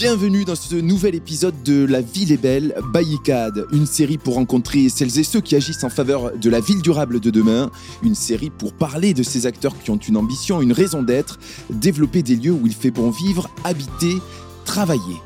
Bienvenue dans ce nouvel épisode de La ville est belle, Bayicade, une série pour rencontrer celles et ceux qui agissent en faveur de la ville durable de demain, une série pour parler de ces acteurs qui ont une ambition, une raison d'être, développer des lieux où il fait bon vivre, habiter, travailler.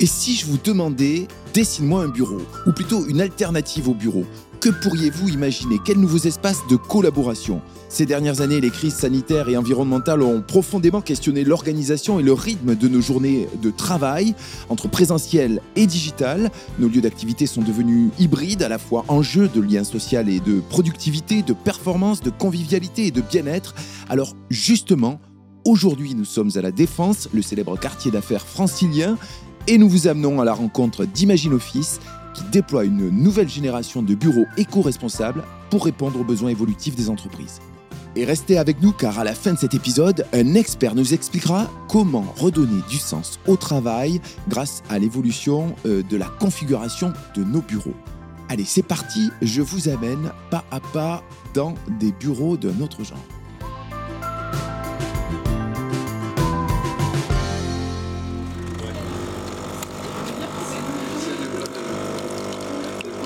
Et si je vous demandais, dessine-moi un bureau, ou plutôt une alternative au bureau, que pourriez-vous imaginer? Quels nouveaux espaces de collaboration? Ces dernières années, les crises sanitaires et environnementales ont profondément questionné l'organisation et le rythme de nos journées de travail, entre présentiel et digital. Nos lieux d'activité sont devenus hybrides, à la fois enjeux de lien social et de productivité, de performance, de convivialité et de bien-être. Alors justement, aujourd'hui nous sommes à la Défense, le célèbre quartier d'affaires francilien, et nous vous amenons à la rencontre d'Imagine Office qui déploie une nouvelle génération de bureaux éco-responsables pour répondre aux besoins évolutifs des entreprises. Et restez avec nous car à la fin de cet épisode, un expert nous expliquera comment redonner du sens au travail grâce à l'évolution euh, de la configuration de nos bureaux. Allez, c'est parti, je vous amène pas à pas dans des bureaux d'un autre genre.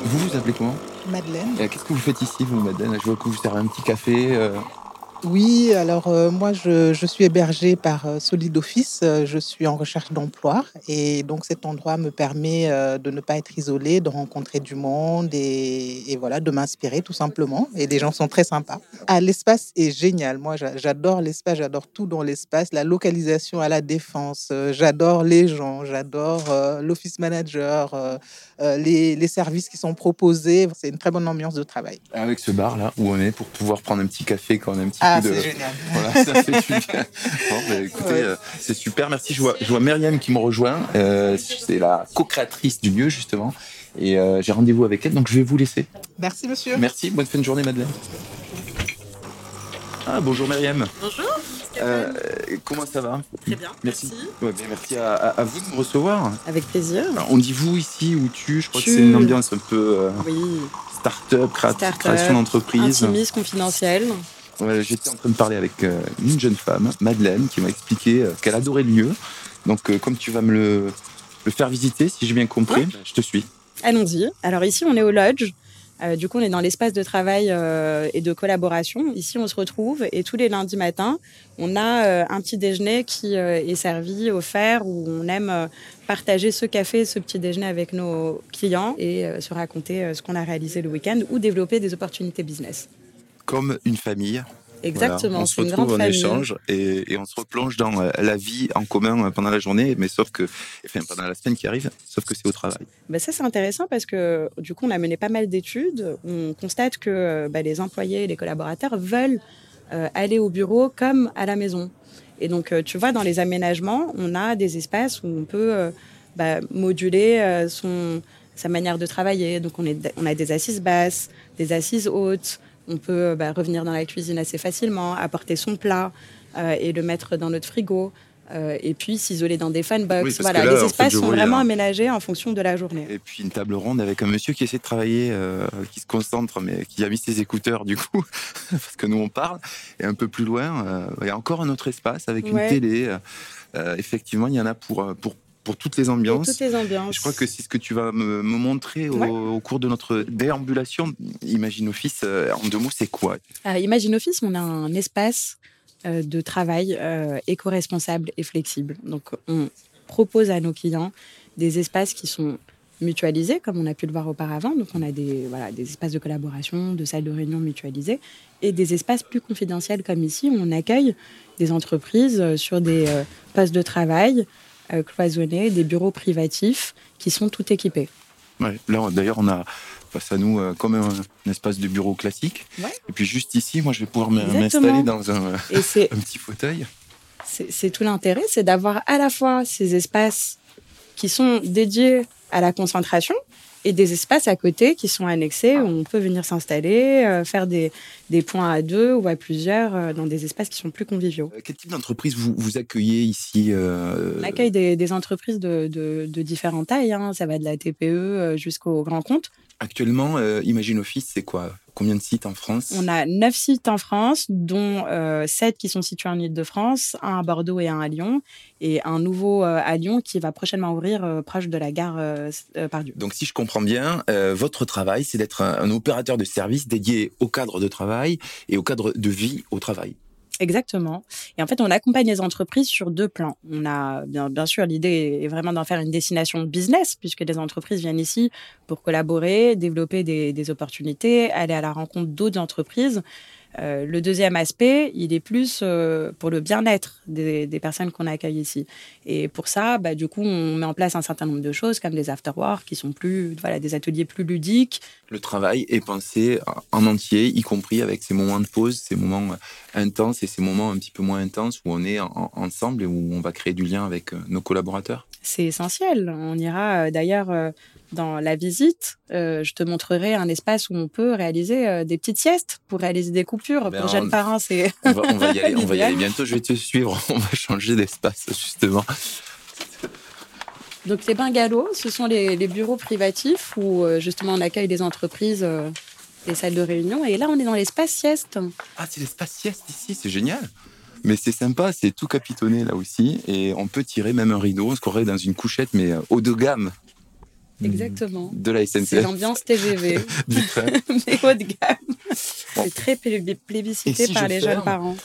Vous vous appelez comment? Madeleine. Qu'est-ce que vous faites ici, vous, Madeleine? Je vois que vous servez un petit café. euh, Oui, alors euh, moi je, je suis hébergée par euh, Solid Office, Euh, je suis en recherche d'emploi et donc cet endroit me permet euh, de ne pas être isolée, de rencontrer du monde et, et voilà, de m'inspirer tout simplement. Et les gens sont très sympas. Ah, l'espace est génial, moi j'a- j'adore l'espace, j'adore tout dans l'espace, la localisation à la défense, j'adore les gens, j'adore l'office manager, les, les services qui sont proposés, c'est une très bonne ambiance de travail. avec ce bar là où on est pour pouvoir prendre un petit café quand on a un petit Ah, de. c'est génial. Voilà, ça super. Bon, bah, écoutez, Ouais. euh, c'est super. Merci. Je vois, je vois Myriam qui me rejoint. Euh, c'est la co-créatrice du lieu justement. Et euh, j'ai rendez-vous avec elle, donc je vais vous laisser. Merci monsieur. Merci. Bonne fin de journée, Madeleine. Ah bonjour Myriam. Bonjour. Euh, comment ça va? Très bien. Merci. Ouais, merci à, à- à vous de me recevoir. Avec plaisir. Alors, on dit vous ici ou tu? Je crois que c'est une ambiance un peu euh, Oui. start-up, créa- Start-up, création d'entreprise. Intimiste, confidentiel. J'étais en train de parler avec euh, une jeune femme, Madeleine, qui m'a expliqué euh, qu'elle adorait le lieu. Donc, euh, comme tu vas me le, le faire visiter, si j'ai bien compris, je te suis. Allons-y. Alors ici, on est au lodge. Du coup, on est dans l'espace de travail et de collaboration. Ici, on se retrouve et tous les lundis matins, on a un petit déjeuner qui est servi, offert, où on aime partager ce café, ce petit déjeuner avec nos clients et se raconter ce qu'on a réalisé le week-end ou développer des opportunités business. Comme une famille. Exactement. Voilà, on se retrouve, grande on famille. échange et, et on se replonge dans euh, la vie en commun euh, pendant la journée, mais sauf que, enfin, pendant la semaine qui arrive, sauf que c'est au travail. Ben ça, c'est intéressant parce que du coup, on a mené pas mal d'études. On constate que ben, les employés et les collaborateurs veulent euh, aller au bureau comme à la maison. Et donc, euh, tu vois, dans les aménagements, on a des espaces où on peut euh, bah, moduler euh, son, sa manière de travailler. Donc, on, est, on a des assises basses, des assises hautes. On peut bah, revenir dans la cuisine assez facilement, apporter son plat euh, et le mettre dans notre frigo. euh, et puis s'isoler dans des fanbox. Oui, voilà, là, les espaces sont vraiment aménagés en fonction de la journée. Et puis une table ronde avec un monsieur qui essaie de travailler, euh, qui se concentre, mais qui a mis ses écouteurs du coup, parce que nous on parle. Et un peu plus loin, euh, il y a encore un autre espace avec une télé. Euh, euh, effectivement, il y en a pour, euh, pour, pour toutes les ambiances. toutes les ambiances. Je crois que c'est ce que tu vas me, me montrer au, Ouais. au cours de notre déambulation. Imagine Office, euh, en deux mots, c'est quoi? À Imagine Office, on a un espace euh, de travail euh, éco-responsable et flexible. Donc, on propose à nos clients des espaces qui sont mutualisés, comme on a pu le voir auparavant. Donc, on a des, voilà, des espaces de collaboration, de salles de réunion mutualisées, et des espaces plus confidentiels, comme ici, où on accueille des entreprises euh, sur des euh, postes de travail euh, cloisonnés, des bureaux privatifs qui sont tout équipés. Ouais, Là, d'ailleurs, on a face à nous euh, comme un, un espace de bureau classique. Ouais. Et puis juste ici, moi, je vais pouvoir m'installer dans un, un petit fauteuil. c'est tout l'intérêt, c'est d'avoir à la fois ces espaces qui sont dédiés à la concentration et des espaces à côté qui sont annexés où on peut venir s'installer, euh, faire des, des points à deux ou à plusieurs euh, dans des espaces qui sont plus conviviaux. Euh, Quel type d'entreprise vous, vous accueillez ici euh, On accueille des, des entreprises de, de, de différentes tailles, hein. ça va de la TPE jusqu'au grand compte. Actuellement, euh, Imagine Office, c'est quoi? Combien de sites en France? On a neuf sites en France, dont euh, sept qui sont situés en Ile-de-France, un à Bordeaux et un à Lyon, et un nouveau euh, à Lyon qui va prochainement ouvrir proche de la gare Pardieu. Donc, si je comprends bien, votre travail, c'est d'être un opérateur de service dédié au cadre de travail et au cadre de vie au travail. Exactement. Et en fait, on accompagne les entreprises sur deux plans. On a bien, sûr l'idée est vraiment d'en faire une destination business puisque les entreprises viennent ici pour collaborer, développer des opportunités, aller à la rencontre d'autres entreprises. Euh, le deuxième aspect, il est plus euh, pour le bien-être des, personnes qu'on accueille ici. Et pour ça, bah, du coup, on met en place un certain nombre de choses comme des afterwork qui sont plus, voilà, des ateliers plus ludiques. Le travail est pensé en entier, y compris avec ces moments de pause, ces moments euh, intenses et ces moments un petit peu moins intenses où on est ensemble et où on va créer du lien avec nos collaborateurs. C'est essentiel. On ira d'ailleurs dans la visite, euh, je te montrerai un espace où on peut réaliser euh, des petites siestes pour réaliser des coupures. Ben, pour jeunes parents, c'est. On va, on va, y aller, on va y aller bientôt. Je vais te suivre. On va changer d'espace, justement. Donc, les bungalows, ce sont les, bureaux privatifs où, euh, justement, on accueille des entreprises, des salles de réunion. Et là, on est dans l'espace sieste. Ah, c'est l'espace sieste ici, c'est génial. Mais c'est sympa, c'est tout capitonné là aussi. Et on peut tirer même un rideau, on se croirait dans une couchette, mais haut de gamme. Exactement. De la SNCF. C'est l'ambiance TGV. du train. Mais haut de gamme. C'est très plébiscité par les jeunes parents.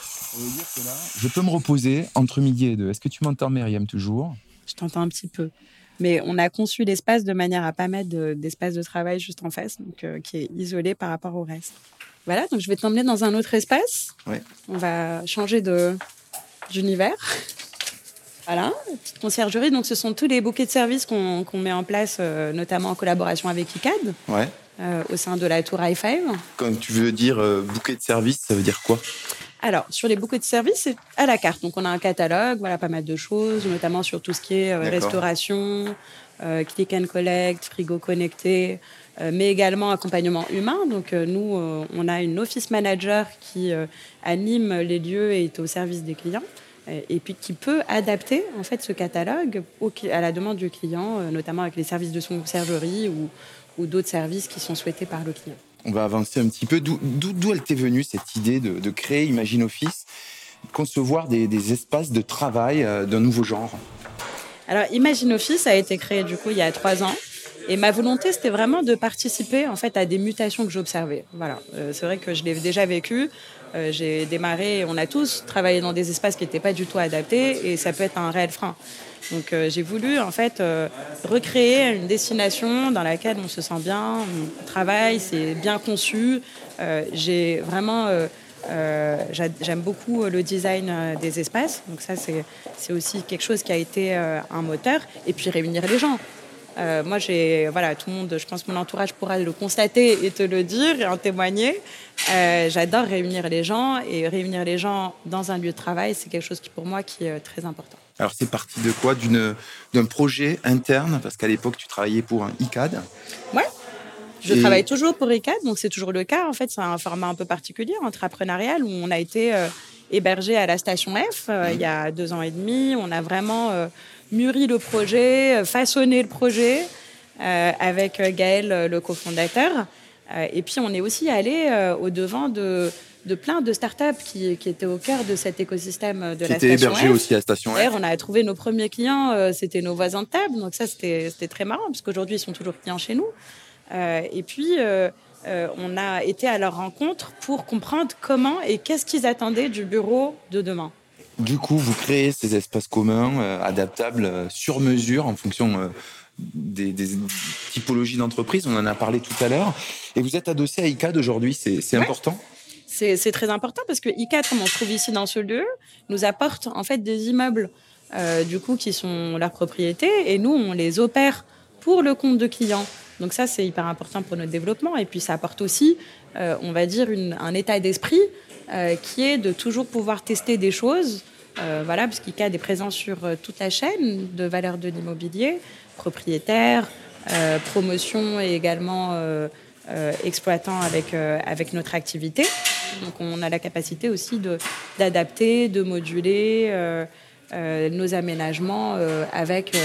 Je peux me reposer entre midi et deux. Est-ce que tu m'entends, Myriam, toujours? Je t'entends un petit peu. Mais on a conçu l'espace de manière à pas mettre d'espace de, travail juste en face, donc euh, qui est isolé par rapport au reste. Voilà, donc je vais t'emmener dans un autre espace. Ouais. On va changer d'univers. Voilà, petite conciergerie. Donc, ce sont tous les bouquets de services qu'on met en place, euh, notamment en collaboration avec ICAD, ouais. Euh, au sein de la tour i5. Quand tu veux dire euh, bouquet de services, ça veut dire quoi? Alors, sur les bouquets de services, c'est à la carte. Donc, on a un catalogue, voilà, pas mal de choses, notamment sur tout ce qui est restauration, click and collect, frigo connecté, mais également accompagnement humain. Donc, nous, on a une office manager qui anime les lieux et est au service des clients et puis qui peut adapter en fait ce catalogue à la demande du client, euh, notamment avec les services de son conciergerie ou, ou d'autres services qui sont souhaités par le client. On va avancer un petit peu. D'où elle t'est venue cette idée de, créer Imagine Office, concevoir des, espaces de travail euh, d'un nouveau genre? Alors Imagine Office a été créé du coup il y a trois ans. Et ma volonté, c'était vraiment de participer en fait à des mutations que j'observais. Voilà, euh, c'est vrai que je l'ai déjà vécu. Euh, j'ai démarré, on a tous travaillé dans des espaces qui n'étaient pas du tout adaptés et ça peut être un réel frein. Donc euh, j'ai voulu en fait euh, recréer une destination dans laquelle on se sent bien, on travaille, c'est bien conçu. j'ai vraiment j'aime beaucoup le design des espaces, donc ça c'est aussi quelque chose qui a été un moteur. Et puis réunir les gens. Euh, moi, j'ai, voilà, tout le monde, je pense que mon entourage pourra le constater et te le dire et en témoigner. Euh, j'adore réunir les gens et réunir les gens dans un lieu de travail, c'est quelque chose qui, pour moi, qui est très important. Alors, c'est parti de quoi? D'une, d'un projet interne Parce qu'à l'époque, tu travaillais pour un ICAD. Ouais. Je travaille toujours pour ICAD, donc c'est toujours le cas. En fait, c'est un format un peu particulier, entrepreneurial, où on a été euh, hébergé à la station F il y a deux ans et demi. On a vraiment mûri le projet, euh, façonné le projet euh, avec euh, Gaël, le cofondateur. et puis, on est aussi allé au-devant de, de plein de startups qui, qui étaient au cœur de cet écosystème de qui la station. hébergé aussi à Station F. On a trouvé nos premiers clients, c'était nos voisins de table. Donc ça, c'était très marrant, parce qu'aujourd'hui, ils sont toujours clients chez nous. et puis, on a été à leur rencontre pour comprendre comment et qu'est-ce qu'ils attendaient du bureau de demain. Du coup, vous créez ces espaces communs euh, adaptables euh, sur mesure en fonction euh, des, typologies d'entreprises. On en a parlé tout à l'heure. Et vous êtes adossé à ICAD aujourd'hui. C'est important? C'est très important parce que ICAD, comme on se trouve ici dans ce lieu, nous apporte en fait des immeubles du coup qui sont leur propriété et nous, on les opère pour le compte de clients. Donc ça, c'est hyper important pour notre développement. Et puis ça apporte aussi, on va dire, un état d'esprit qui est de toujours pouvoir tester des choses euh, voilà, parce qu'ICAD est présent sur euh, toute la chaîne de valeur de l'immobilier, propriétaire, euh, promotion et également exploitant avec, avec notre activité. Donc on a la capacité aussi d'adapter, de, moduler nos aménagements avec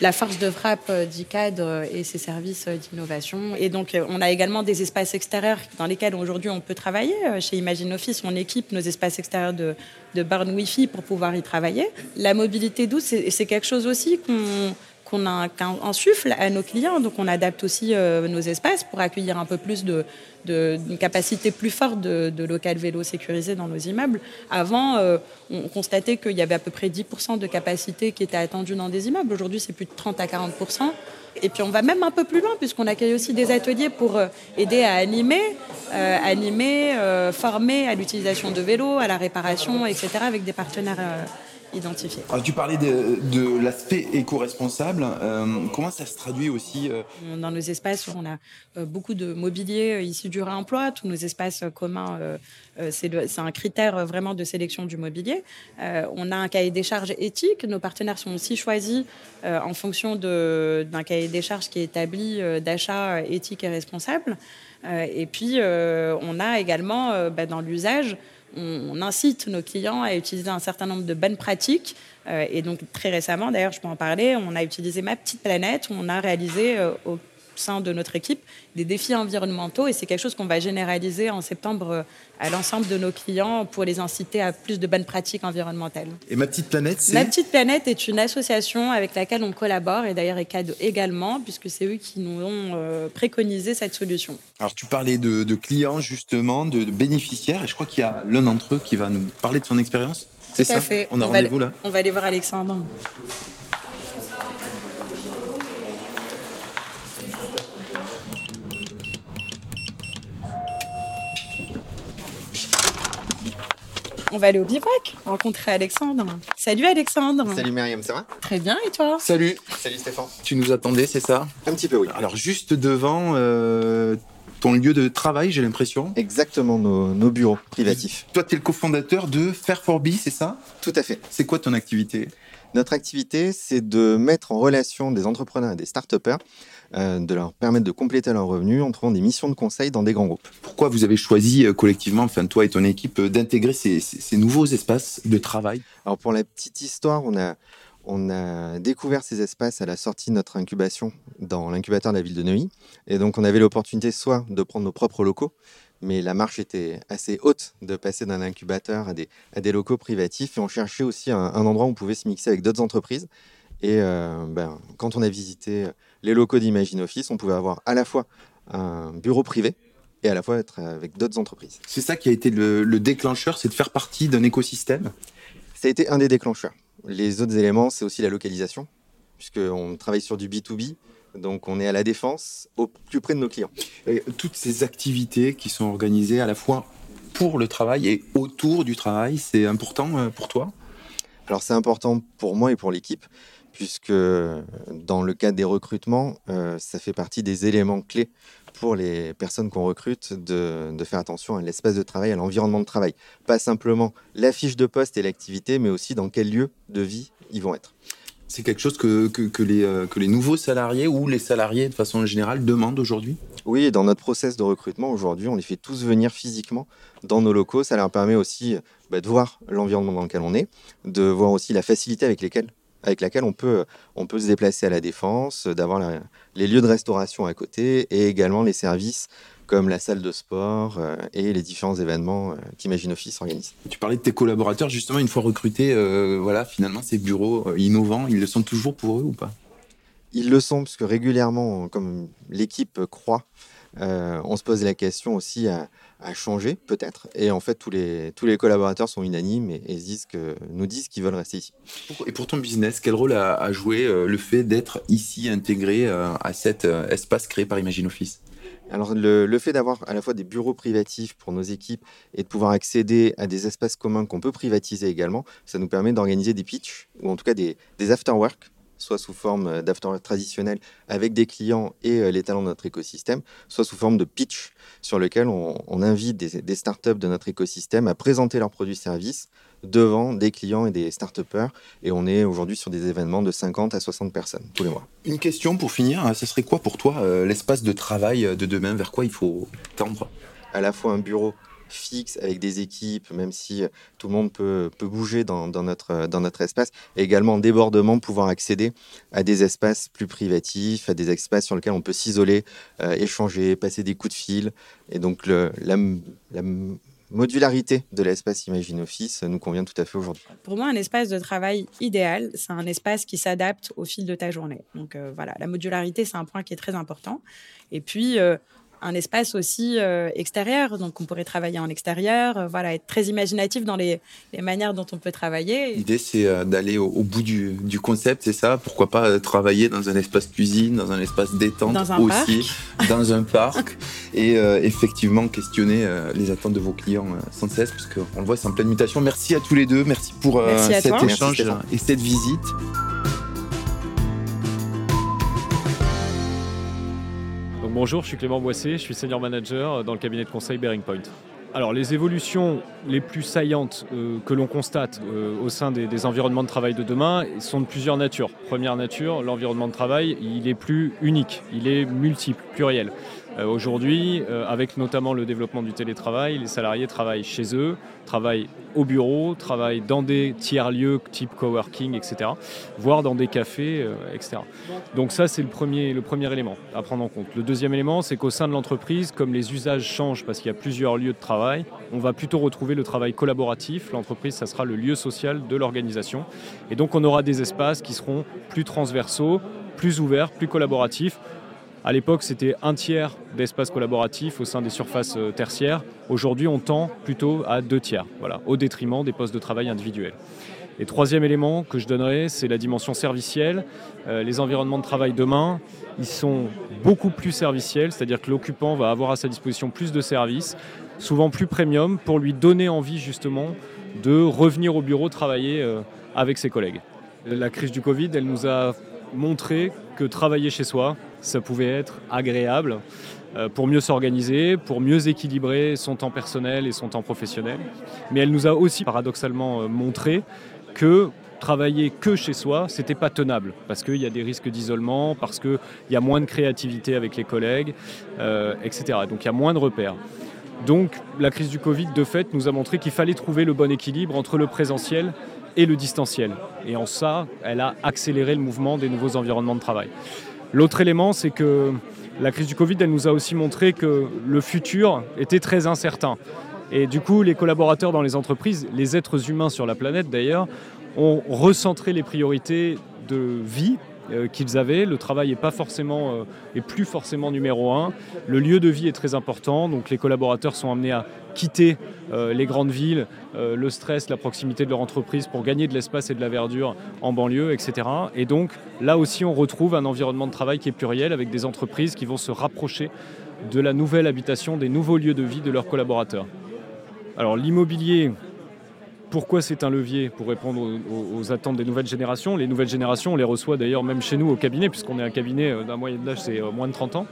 la force de frappe d'ICAD et ses services d'innovation. Et donc, on a également des espaces extérieurs dans lesquels aujourd'hui on peut travailler. Chez Imagine Office, on équipe nos espaces extérieurs de, de Wi-Fi pour pouvoir y travailler. La mobilité douce, c'est quelque chose aussi qu'on qu'on insuffle à nos clients. Donc on adapte aussi euh, nos espaces pour accueillir un peu plus de, d'une capacité plus forte de, de local vélo sécurisé dans nos immeubles. Avant, euh, on constatait qu'il y avait à peu près 10% de capacité qui était attendue dans des immeubles. Aujourd'hui, c'est plus de 30 à 40%. Et puis on va même un peu plus loin puisqu'on accueille aussi des ateliers pour euh, aider à animer, animer, former à l'utilisation de vélos, à la réparation, etc. avec des partenaires Alors, tu parlais de, l'aspect éco-responsable. Euh, comment ça se traduit aussi euh Dans nos espaces, on a euh, beaucoup de mobilier issu du réemploi. Tous nos espaces communs, c'est un critère vraiment de sélection du mobilier. on a un cahier des charges éthique. Nos partenaires sont aussi choisis en fonction d'un cahier des charges qui est établi d'achat éthique et responsable. et puis, on a également bah, dans l'usage on, incite nos clients à utiliser un certain nombre de bonnes pratiques. Euh, et donc très récemment, d'ailleurs, je peux en parler, on a utilisé Ma Petite Planète, où on a réalisé euh, sein de notre équipe des défis environnementaux et c'est quelque chose qu'on va généraliser en septembre euh, à l'ensemble de nos clients pour les inciter à plus de bonnes pratiques environnementales. Et Ma Petite Planète, c'est Ma Petite Planète est une association avec laquelle on collabore et d'ailleurs ECAD également puisque c'est eux qui nous ont préconisé cette solution. Alors tu parlais de, clients justement, de, bénéficiaires et je crois qu'il y a l'un d'entre eux qui va nous parler de son expérience. C'est ça fait. On a rendez-vous là On va aller voir Alexandre. On va aller au bivouac, rencontrer Alexandre. Salut Alexandre. Salut Myriam, ça va? Très bien, et toi? Salut. Salut Stéphane. Tu nous attendais, c'est ça? Un petit peu, oui. Alors juste devant euh, ton lieu de travail, j'ai l'impression. Exactement, nos, bureaux privatifs. Toi, tu es le cofondateur de Fair for Be, c'est ça? Tout à fait. C'est quoi ton activité? Notre activité, c'est de mettre en relation des entrepreneurs et des start euh, de leur permettre de compléter leurs revenus en trouvant des missions de conseil dans des grands groupes. Pourquoi vous avez choisi euh, collectivement, enfin toi et ton équipe, euh, d'intégrer ces, nouveaux espaces de travail? Alors pour la petite histoire, on a, on a découvert ces espaces à la sortie de notre incubation dans l'incubateur de la ville de Neuilly. Et donc on avait l'opportunité soit de prendre nos propres locaux, mais la marche était assez haute de passer d'un incubateur à des, à des locaux privatifs. Et on cherchait aussi un, endroit où on pouvait se mixer avec d'autres entreprises. Et ben, quand on a visité les locaux d'Imagine Office, on pouvait avoir à la fois un bureau privé et à la fois être avec d'autres entreprises. C'est ça qui a été le, déclencheur, c'est de faire partie d'un écosystème? Ça a été un des déclencheurs. Les autres éléments, c'est aussi la localisation, puisqu'on travaille sur du B2B, donc on est à la défense, au plus près de nos clients. Et toutes ces activités qui sont organisées à la fois pour le travail et autour du travail, c'est important euh, pour toi? Alors c'est important pour moi et pour l'équipe, puisque dans le cadre des recrutements, euh, ça fait partie des éléments clés pour les personnes qu'on recrute de, faire attention à l'espace de travail, à l'environnement de travail. Pas simplement la fiche de poste et l'activité, mais aussi dans quel lieu de vie ils vont être. C'est quelque chose que, que, les, euh, que les nouveaux salariés ou les salariés de façon générale demandent aujourd'hui? Oui, dans notre process de recrutement aujourd'hui, on les fait tous venir physiquement dans nos locaux. Ça leur permet aussi bah, de voir l'environnement dans lequel on est, de voir aussi la facilité avec avec laquelle on peut, on peut se déplacer à la défense, d'avoir les lieux de restauration à côté et également les services comme la salle de sport euh, et les différents événements euh, qu'Imagine Office organise. Tu parlais de tes collaborateurs, justement, une fois recrutés, euh, voilà, finalement, ces bureaux innovants, ils le sont toujours pour eux ou pas? Ils le sont, parce que régulièrement, comme l'équipe croit, on se pose la question aussi à, à changer, peut-être. Et en fait, tous les, tous les collaborateurs sont unanimes et, disent que, nous disent qu'ils veulent rester ici. Et pour ton business, quel rôle a, joué euh, le fait d'être ici intégré euh, à cet euh, espace créé par Imagine Office? Alors le, fait d'avoir à la fois des bureaux privatifs pour nos équipes et de pouvoir accéder à des espaces communs qu'on peut privatiser également, ça nous permet d'organiser des pitchs ou en tout cas des, des soit sous forme euh, d'after traditionnel avec des clients et euh, les talents de notre écosystème, soit sous forme de pitch sur lequel on, invite des, des, startups de notre écosystème à présenter leurs produits-services devant des clients et des start Et on est aujourd'hui sur des événements de 50 à 60 personnes tous les mois. Une question pour finir, ce serait quoi pour toi euh, l'espace de travail de demain? Vers quoi il faut tendre? À la fois un bureau fixe avec des équipes, même si tout le monde peut, peut bouger dans, notre, dans notre espace. Et également débordement, pouvoir accéder à des espaces plus privatifs, à des espaces sur lesquels on peut s'isoler, échanger, passer des coups de fil. Et donc la, la modularité de l'espace Imagine Office nous convient tout à fait aujourd'hui. Pour moi, un espace de travail idéal, c'est un espace qui s'adapte au fil de ta journée. Donc euh, voilà, la modularité, c'est un point qui est très important. Et puis, euh, un espace aussi euh, extérieur. Donc, on pourrait travailler en extérieur, euh, voilà, être très imaginatif dans les, manières dont on peut travailler. L'idée, c'est euh, d'aller au, bout du, concept, c'est ça? Pourquoi pas travailler dans un espace cuisine, dans un espace détente dans un aussi, dans un parc, et effectivement questionner les attentes de vos clients sans cesse, parce qu'on le voit, c'est en pleine mutation. Merci à tous les deux, merci pour cet échange et cette visite. Bonjour, je suis Clément Boissé, je suis senior manager dans le cabinet de conseil Bearing Point. Alors les évolutions les plus saillantes euh, que l'on constate euh, au sein des, environnements de travail de demain sont de plusieurs natures. Première nature, l'environnement de travail, il est plus unique, il est multiple, pluriel. Euh, aujourd'hui, avec notamment le développement du télétravail, les salariés travaillent chez eux, travaillent au bureau, travaillent dans des tiers-lieux type coworking, etc., voire dans des cafés, etc. Donc ça, c'est le premier, le premier élément à prendre en compte. Le deuxième élément, c'est qu'au sein de l'entreprise, comme les usages changent parce qu'il y a plusieurs lieux de travail, on va plutôt retrouver le travail collaboratif. L'entreprise, ça sera le lieu social de l'organisation. Et donc, on aura des espaces qui seront plus transversaux, plus ouverts, plus collaboratifs. À l'époque, c'était un tiers d'espaces collaboratifs au sein des surfaces euh, tertiaires. Aujourd'hui, on tend plutôt à deux tiers, voilà, au détriment des postes de travail individuels. Et troisième élément que je donnerai, c'est la dimension servicielle. Euh, les environnements de travail demain, ils sont beaucoup plus serviciels, c'est-à-dire que l'occupant va avoir à sa disposition plus de services, souvent plus premium, pour lui donner envie justement de revenir au bureau travailler euh, avec ses collègues. La crise du Covid, elle nous a montré que travailler chez soi, ça pouvait être agréable euh, pour mieux s'organiser, pour mieux équilibrer son temps personnel et son temps professionnel. Mais elle nous a aussi paradoxalement euh, montré que travailler que chez soi, c'était pas tenable parce qu'il y a des risques d'isolement, parce qu'il y a moins de créativité avec les collègues, etc. Donc il y a moins de repères. Donc la crise du Covid, de fait, nous a montré qu'il fallait trouver le bon équilibre entre le présentiel et le distanciel. Et en ça, elle a accéléré le mouvement des nouveaux environnements de travail. L'autre élément, c'est que la crise du Covid, elle nous a aussi montré que le futur était très incertain. Et du coup, les collaborateurs dans les entreprises, les êtres humains sur la planète d'ailleurs, ont recentré les priorités de vie euh, qu'ils avaient. Le travail n'est pas forcément, euh, plus forcément numéro un. Le lieu de vie est très important, donc les collaborateurs sont amenés à quitter euh, les grandes villes, le stress, la proximité de leur entreprise pour gagner de l'espace et de la verdure en banlieue, etc. Et donc là aussi, on retrouve un environnement de travail qui est pluriel avec des entreprises qui vont se rapprocher de la nouvelle habitation, des nouveaux lieux de vie de leurs collaborateurs. Alors l'immobilier, pourquoi c'est un levier pour répondre aux, attentes des nouvelles générations? Les nouvelles générations, on les reçoit d'ailleurs même chez nous au cabinet, puisqu'on est un cabinet euh, d'un moyen d'âge, c'est euh, moins de 30 ans.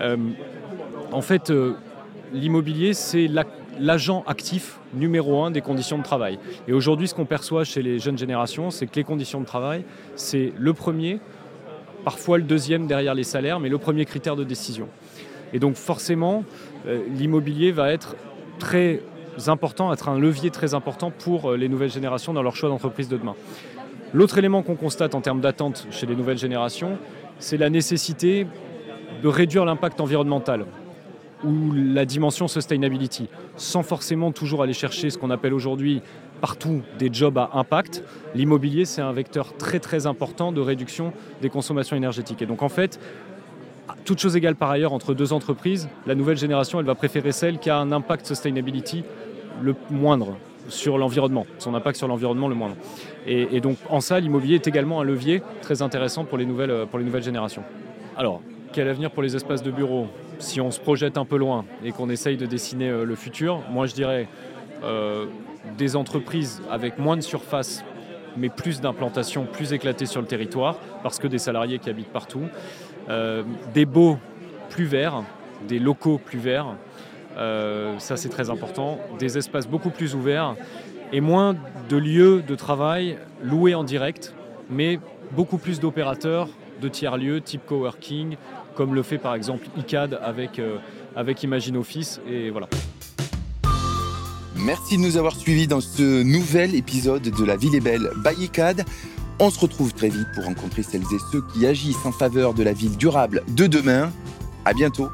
Euh, en fait, l'immobilier, c'est l'agent actif numéro un des conditions de travail. Et aujourd'hui, ce qu'on perçoit chez les jeunes générations, c'est que les conditions de travail, c'est le premier, parfois le deuxième derrière les salaires, mais le premier critère de décision. Et donc forcément, l'immobilier va être très important, être un levier très important pour euh, les nouvelles générations dans leur choix d'entreprise de demain. L'autre élément qu'on constate en termes d'attente chez les nouvelles générations, c'est la nécessité de réduire l'impact environnemental ou la dimension sustainability, sans forcément toujours aller chercher ce qu'on appelle aujourd'hui partout des jobs à impact. L'immobilier, c'est un vecteur très très important de réduction des consommations énergétiques. Et donc en fait, toute chose égale par ailleurs entre deux entreprises, la nouvelle génération, elle va préférer celle qui a un impact sustainability le moindre sur l'environnement, son impact sur l'environnement le moindre. Et, donc en ça, l'immobilier est également un levier très intéressant pour les nouvelles, pour générations. Alors, quel avenir pour les espaces de bureau Si on se projette un peu loin et qu'on essaye de dessiner euh, le futur, moi je dirais euh, des entreprises avec moins de surface mais plus d'implantation, plus éclatée sur le territoire, parce que des salariés qui habitent partout, euh, des baux plus verts, des locaux plus verts, ça c'est très important, des espaces beaucoup plus ouverts et moins de lieux de travail loués en direct, mais beaucoup plus d'opérateurs de tiers-lieux type coworking, comme le fait par exemple ICAD avec, euh, avec Imagine Office. Et voilà. Merci de nous avoir suivis dans ce nouvel épisode de La Ville est belle by On se retrouve très vite pour rencontrer celles et ceux qui agissent en faveur de la ville durable de demain. À bientôt